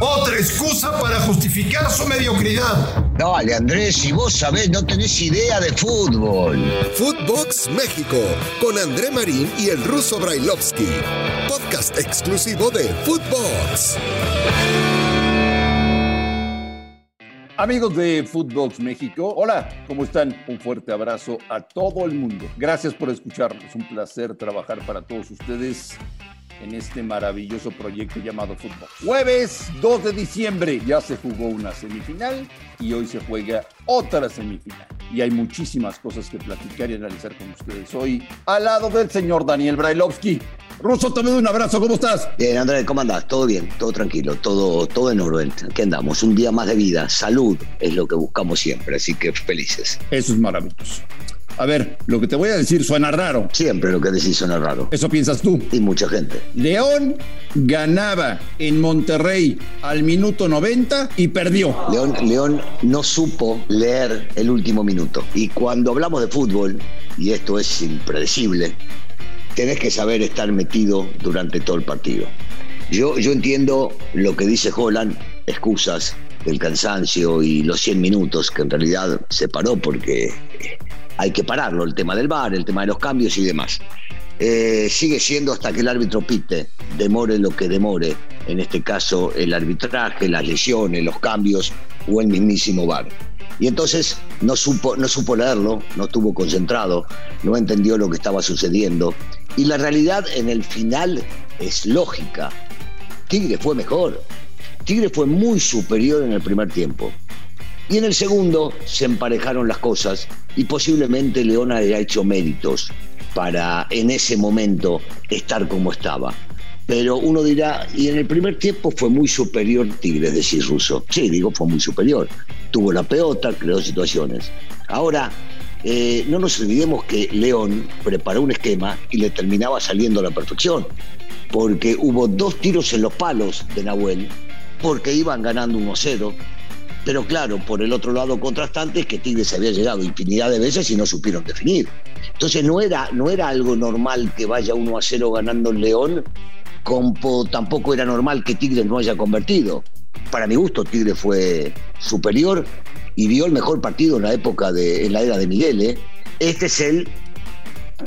Otra excusa para justificar su mediocridad. Dale, Andrés, si vos sabés, no tenés idea de fútbol. Footbox México, con André Marín y el ruso Brailovsky. Podcast exclusivo de Footbox. Amigos de Footbox México, hola, ¿cómo están? Un fuerte abrazo a todo el mundo. Gracias por escucharnos. Es un placer trabajar para todos ustedes en este maravilloso proyecto llamado fútbol. Jueves 2 de diciembre ya se jugó una semifinal y hoy se juega otra semifinal. Y hay muchísimas cosas que platicar y analizar con ustedes hoy al lado del señor Daniel Brailovsky. Ruso, te doy un abrazo, ¿cómo estás? Bien, Andrés, ¿cómo andás? Todo bien, todo tranquilo, todo, todo en orden. Aquí andamos, un día más de vida, salud es lo que buscamos siempre, así que felices. Eso es maravilloso. A ver, lo que te voy a decir suena raro. Siempre lo que decís suena raro. Eso piensas tú. Y mucha gente. León ganaba en Monterrey al minuto 90 y perdió. León, León no supo leer el último minuto. Y cuando hablamos de fútbol, y esto es impredecible, tenés que saber estar metido durante todo el partido. Yo, yo entiendo lo que dice Holland, excusas, el cansancio y los 100 minutos, que en realidad se paró porque hay que pararlo, el tema del bar, el tema de los cambios y demás. Eh, sigue siendo hasta que el árbitro pite, demore lo que demore, en este caso el arbitraje, las lesiones, los cambios o el mismísimo bar. Y entonces no supo, no supo leerlo, no estuvo concentrado, no entendió lo que estaba sucediendo. Y la realidad en el final es lógica. Tigre fue mejor. Tigre fue muy superior en el primer tiempo. Y en el segundo se emparejaron las cosas y posiblemente León haya hecho méritos para en ese momento estar como estaba. Pero uno dirá, y en el primer tiempo fue muy superior Tigres, decir Russo. Sí, digo, fue muy superior. Tuvo la pelota, creó situaciones. Ahora, eh, no nos olvidemos que León preparó un esquema y le terminaba saliendo a la perfección. Porque hubo dos tiros en los palos de Nahuel, porque iban ganando 1-0 pero claro, por el otro lado contrastante es que Tigres había llegado infinidad de veces y no supieron definir. Entonces no era, no era algo normal que vaya 1 a 0 ganando el León, tampoco era normal que Tigres no haya convertido. Para mi gusto, Tigres fue superior y dio el mejor partido en la época de, en la era de Miguel. ¿eh? Este es el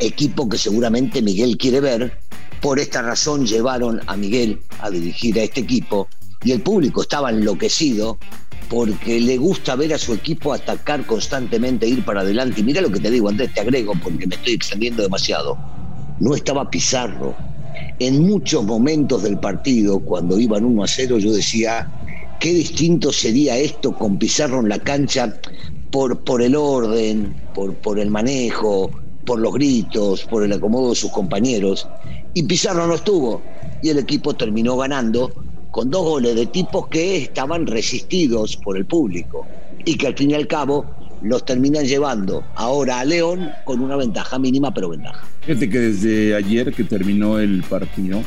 equipo que seguramente Miguel quiere ver. Por esta razón llevaron a Miguel a dirigir a este equipo y el público estaba enloquecido porque le gusta ver a su equipo atacar constantemente, ir para adelante. Y mira lo que te digo, Andrés, te agrego porque me estoy extendiendo demasiado. No estaba Pizarro. En muchos momentos del partido, cuando iban 1 a 0, yo decía, qué distinto sería esto con Pizarro en la cancha por, por el orden, por, por el manejo, por los gritos, por el acomodo de sus compañeros. Y Pizarro no estuvo. Y el equipo terminó ganando con dos goles de tipos que estaban resistidos por el público y que al fin y al cabo los terminan llevando ahora a León con una ventaja mínima, pero ventaja. Fíjate que desde ayer que terminó el partido,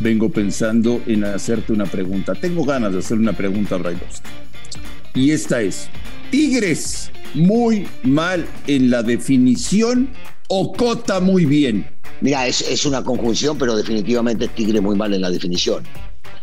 vengo pensando en hacerte una pregunta. Tengo ganas de hacer una pregunta a Brailovsky. Y esta es, ¿Tigres muy mal en la definición o Cota muy bien? Mira, es, es una conjunción, pero definitivamente Tigre muy mal en la definición.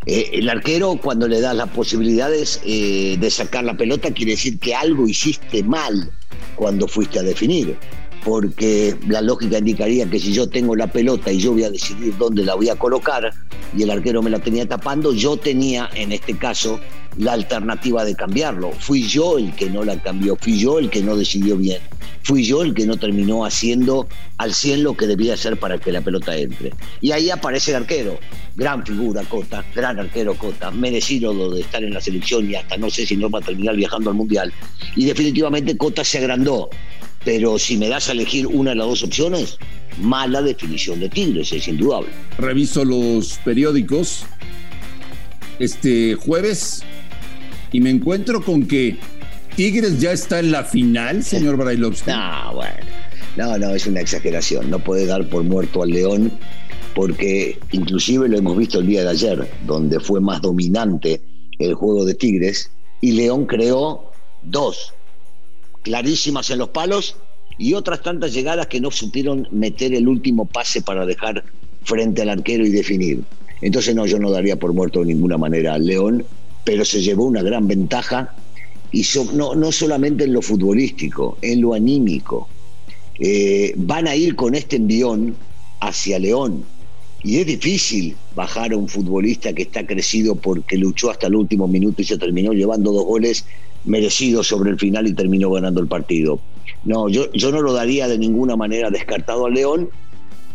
Eh, el arquero, cuando le das las posibilidades eh, de sacar la pelota, quiere decir que algo hiciste mal cuando fuiste a definir. Porque la lógica indicaría que si yo tengo la pelota y yo voy a decidir dónde la voy a colocar y el arquero me la tenía tapando, yo tenía en este caso la alternativa de cambiarlo. Fui yo el que no la cambió, fui yo el que no decidió bien fui yo el que no terminó haciendo al 100 lo que debía hacer para que la pelota entre. Y ahí aparece el arquero, gran figura Cota, gran arquero Cota, merecido lo de estar en la selección y hasta no sé si no va a terminar viajando al Mundial. Y definitivamente Cota se agrandó, pero si me das a elegir una de las dos opciones, mala definición de Tigres, es indudable. Reviso los periódicos este jueves y me encuentro con que Tigres ya está en la final, señor Brailovsky. No, bueno. No, no, es una exageración. No puede dar por muerto al León porque inclusive lo hemos visto el día de ayer, donde fue más dominante el juego de Tigres y León creó dos clarísimas en los palos y otras tantas llegadas que no supieron meter el último pase para dejar frente al arquero y definir. Entonces no, yo no daría por muerto de ninguna manera al León, pero se llevó una gran ventaja y no, no solamente en lo futbolístico, en lo anímico. Eh, van a ir con este envión hacia León. Y es difícil bajar a un futbolista que está crecido porque luchó hasta el último minuto y se terminó llevando dos goles merecidos sobre el final y terminó ganando el partido. No, yo, yo no lo daría de ninguna manera descartado a León,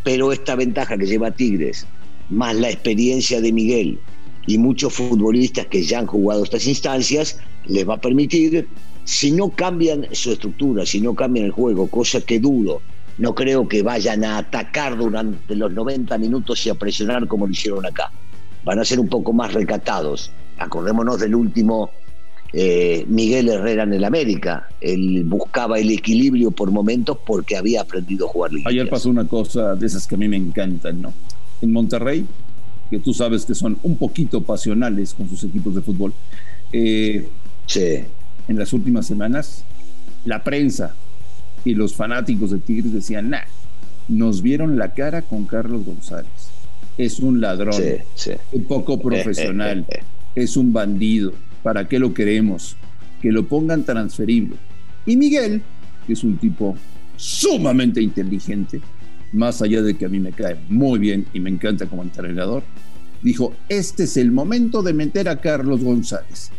pero esta ventaja que lleva Tigres, más la experiencia de Miguel y muchos futbolistas que ya han jugado estas instancias, les va a permitir, si no cambian su estructura, si no cambian el juego, cosa que dudo, no creo que vayan a atacar durante los 90 minutos y a presionar como lo hicieron acá. Van a ser un poco más recatados. Acordémonos del último eh, Miguel Herrera en el América. Él buscaba el equilibrio por momentos porque había aprendido a jugar Ayer pasó una cosa de esas que a mí me encantan, ¿no? En Monterrey, que tú sabes que son un poquito pasionales con sus equipos de fútbol. Eh, sí. En las últimas semanas, la prensa y los fanáticos de Tigres decían, nah, nos vieron la cara con Carlos González. Es un ladrón, un poco profesional, es un bandido. ¿Para qué lo queremos? Que lo pongan transferible. Y Miguel, que es un tipo sumamente inteligente, más allá de que a mí me cae muy bien y me encanta como entrenador, dijo, este es el momento de meter a Carlos González.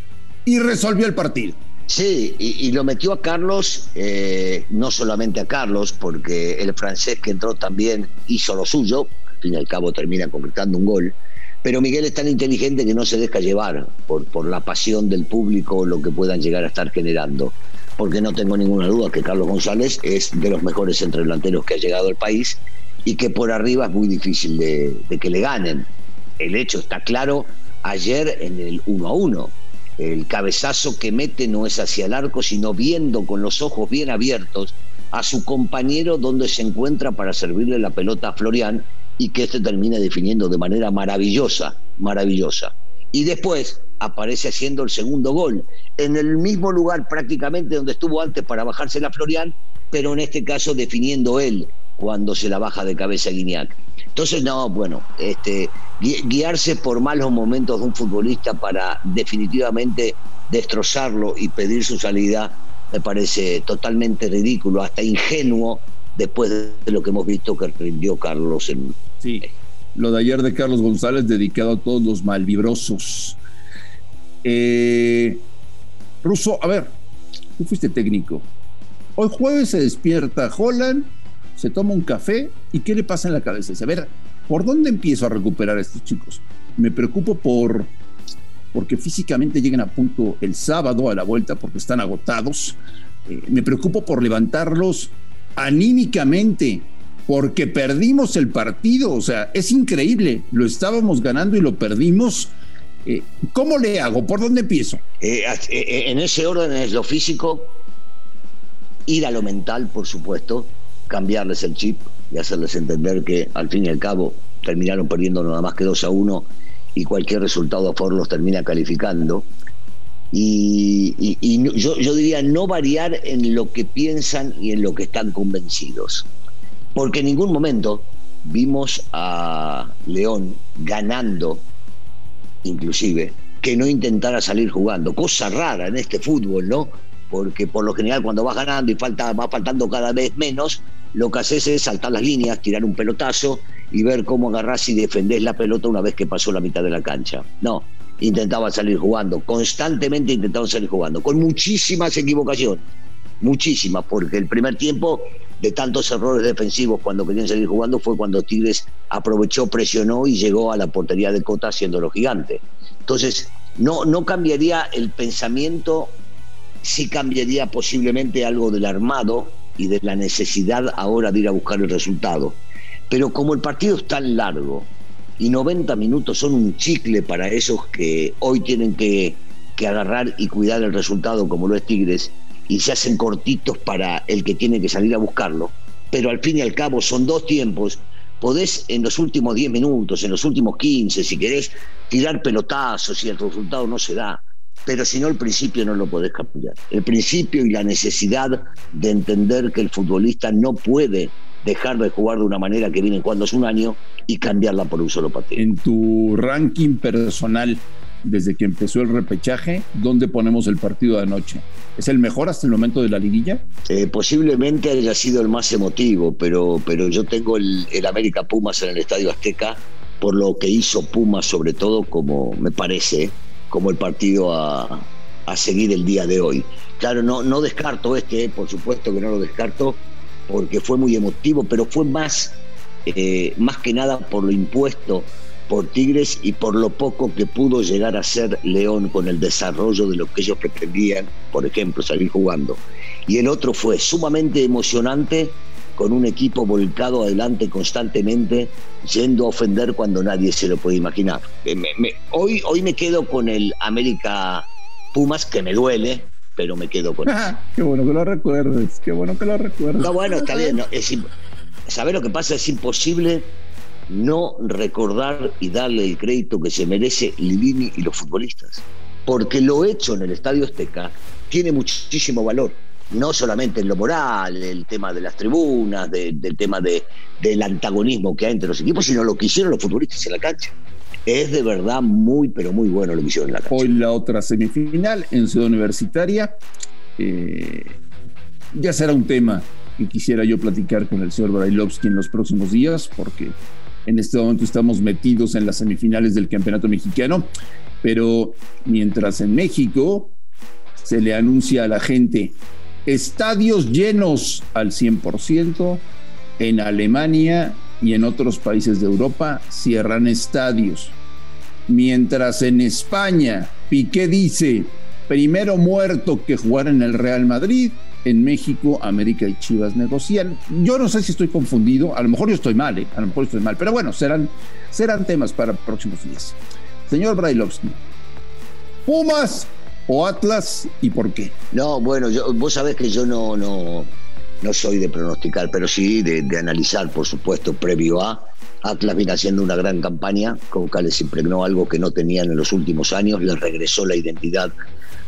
Y resolvió el partido. Sí, y, lo metió a Carlos, eh, no solamente a Carlos, porque el francés que entró también hizo lo suyo, al fin y al cabo termina concretando un gol, pero Miguel es tan inteligente que no se deja llevar por, por la pasión del público o lo que puedan llegar a estar generando, porque no tengo ninguna duda que Carlos González es de los mejores entredelanteros que ha llegado al país y que por arriba es muy difícil de, de que le ganen. El hecho está claro ayer en el 1 a 1 el cabezazo que mete no es hacia el arco, sino viendo con los ojos bien abiertos a su compañero donde se encuentra para servirle la pelota a Florian y que este termina definiendo de manera maravillosa, maravillosa. Y después aparece haciendo el segundo gol, en el mismo lugar prácticamente donde estuvo antes para bajarse la Florian, pero en este caso definiendo él cuando se la baja de cabeza Guiñac. Entonces, no, bueno, este, guiarse por malos momentos de un futbolista para definitivamente destrozarlo y pedir su salida me parece totalmente ridículo, hasta ingenuo después de lo que hemos visto que rindió Carlos en... Sí, lo de ayer de Carlos González dedicado a todos los malvibrosos. Eh, Russo, a ver, tú fuiste técnico. Hoy jueves se despierta Holland se toma un café y ¿qué le pasa en la cabeza? Dice, a ver, ¿por dónde empiezo a recuperar a estos chicos? Me preocupo por porque físicamente lleguen a punto el sábado a la vuelta porque están agotados. Eh, me preocupo por levantarlos anímicamente porque perdimos el partido. O sea, es increíble. Lo estábamos ganando y lo perdimos. Eh, ¿Cómo le hago? ¿Por dónde empiezo? Eh, en ese orden es lo físico, ir a lo mental, por supuesto, cambiarles el chip y hacerles entender que al fin y al cabo terminaron perdiendo nada más que 2 a 1 y cualquier resultado a favor los termina calificando. Y, yo, yo, diría no variar en lo que piensan y en lo que están convencidos. Porque en ningún momento vimos a León ganando, inclusive, que no intentara salir jugando. Cosa rara en este fútbol, ¿no? Porque por lo general cuando vas ganando y falta, va faltando cada vez menos, lo que haces es saltar las líneas, tirar un pelotazo y ver cómo agarrás y defendés la pelota una vez que pasó la mitad de la cancha. No, intentaba salir jugando, constantemente intentaban salir jugando, con muchísimas equivocaciones, muchísimas, porque el primer tiempo de tantos errores defensivos cuando querían salir jugando fue cuando Tigres aprovechó, presionó y llegó a la portería de Cota haciéndolo gigante. Entonces, no, no cambiaría el pensamiento, sí cambiaría posiblemente algo del armado, y de la necesidad ahora de ir a buscar el resultado. Pero como el partido es tan largo y 90 minutos son un chicle para esos que hoy tienen que, que agarrar y cuidar el resultado como lo es Tigres y se hacen cortitos para el que tiene que salir a buscarlo, pero al fin y al cabo son dos tiempos, podés en los últimos 10 minutos, en los últimos 15, si querés, tirar pelotazos y el resultado no se da. Pero si no el principio no lo podés cambiar. El principio y la necesidad de entender que el futbolista no puede dejar de jugar de una manera que viene cuando es un año y cambiarla por un solo partido. En tu ranking personal, desde que empezó el repechaje, ¿dónde ponemos el partido de anoche? ¿Es el mejor hasta el momento de la liguilla? Eh, posiblemente haya sido el más emotivo, pero, pero yo tengo el, el América Pumas en el Estadio Azteca por lo que hizo Pumas, sobre todo, como me parece, como el partido a, a seguir el día de hoy. Claro, no, no descarto este, por supuesto que no lo descarto, porque fue muy emotivo, pero fue más, eh, más que nada por lo impuesto por Tigres y por lo poco que pudo llegar a ser León con el desarrollo de lo que ellos pretendían, por ejemplo, salir jugando. Y el otro fue sumamente emocionante con un equipo volcado adelante constantemente, yendo a ofender cuando nadie se lo puede imaginar. Eh, hoy, hoy me quedo con el América Pumas, que me duele, pero me quedo con eso. Qué bueno que lo recuerdes, qué bueno que lo recuerdes. No, bueno, está bien. No, ¿Sabes lo que pasa? Es imposible no recordar y darle el crédito que se merece Livini y los futbolistas. Porque lo hecho en el Estadio Azteca tiene muchísimo valor. No solamente en lo moral, el tema de las tribunas, del tema de, del antagonismo que hay entre los equipos, sino lo que hicieron los futbolistas en la cancha. Es de verdad muy, pero muy bueno lo que la cancha. Hoy la otra semifinal en Ciudad Universitaria. Eh, ya será un tema que quisiera yo platicar con el señor Brailovsky en los próximos días, porque en este momento estamos metidos en las semifinales del Campeonato Mexicano, pero mientras en México se le anuncia a la gente estadios llenos al 100%, en Alemania y en otros países de Europa cierran estadios. Mientras en España Piqué dice, primero muerto que jugar en el Real Madrid, en México, América y Chivas negocian. Yo no sé si estoy confundido, a lo mejor yo estoy mal, ¿eh? a lo mejor estoy mal, pero bueno, serán, serán temas para próximos días. Señor Brailovsky, Pumas o Atlas y por qué? No, bueno, vos sabés que yo no, no, no soy de pronosticar, pero sí de, analizar, por supuesto, previo a. Atlas viene haciendo una gran campaña, con que les impregnó algo que no tenían en los últimos años, les regresó la identidad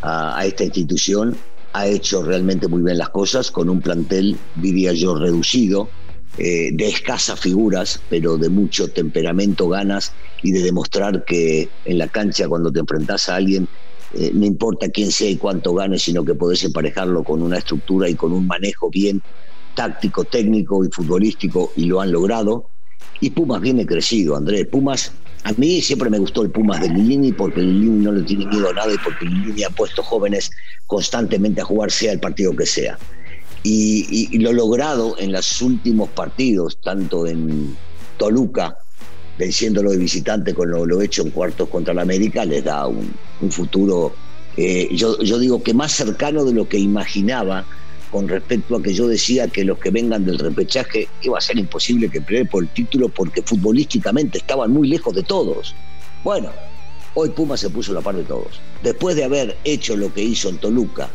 a esta institución ha hecho realmente muy bien las cosas con un plantel, diría yo, reducido, eh, de escasas figuras, pero de mucho temperamento, ganas y de demostrar que en la cancha cuando te enfrentas a alguien, eh, no importa quién sea y cuánto gane, sino que podés emparejarlo con una estructura y con un manejo bien táctico, técnico y futbolístico y lo han logrado. Y Pumas viene crecido, Andrés. Pumas a mí siempre me gustó el Pumas de Lilini porque Lilini no le tiene miedo a nada y porque Lilini ha puesto jóvenes constantemente a jugar sea el partido que sea. Y, lo logrado en los últimos partidos, tanto en Toluca, venciéndolo de visitante con lo, hecho en cuartos contra la América, les da un, futuro, eh, yo digo que más cercano de lo que imaginaba con respecto a que yo decía que los que vengan del repechaje iba a ser imposible que peleen por el título porque futbolísticamente estaban muy lejos de todos. Bueno, hoy Puma se puso a la par de todos. Después de haber hecho lo que hizo en Toluca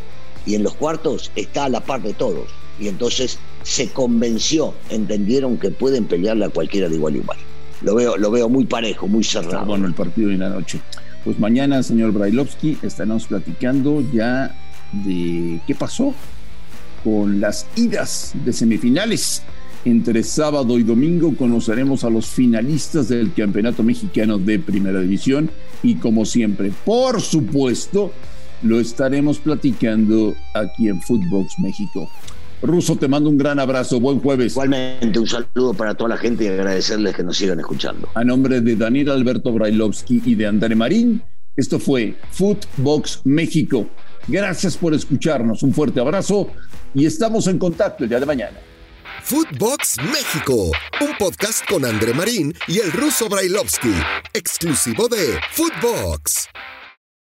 y en los cuartos, está a la par de todos. Y entonces se convenció, entendieron que pueden pelearle a cualquiera de igual a igual. Lo veo, lo veo muy parejo, muy cerrado. bueno el partido de la noche. Pues mañana, señor Brailovsky, estaremos platicando ya de qué pasó con las idas de semifinales. Entre sábado y domingo conoceremos a los finalistas del Campeonato Mexicano de Primera División y como siempre, por supuesto, lo estaremos platicando aquí en Footbox México. Ruso, te mando un gran abrazo. Buen jueves. Igualmente, un saludo para toda la gente y agradecerles que nos sigan escuchando. A nombre de Daniel Alberto Brailovsky y de André Marín, esto fue Footbox México. Gracias por escucharnos. Un fuerte abrazo y estamos en contacto el día de mañana. Footbox México, un podcast con André Marín y el ruso Brailovsky, exclusivo de Footbox.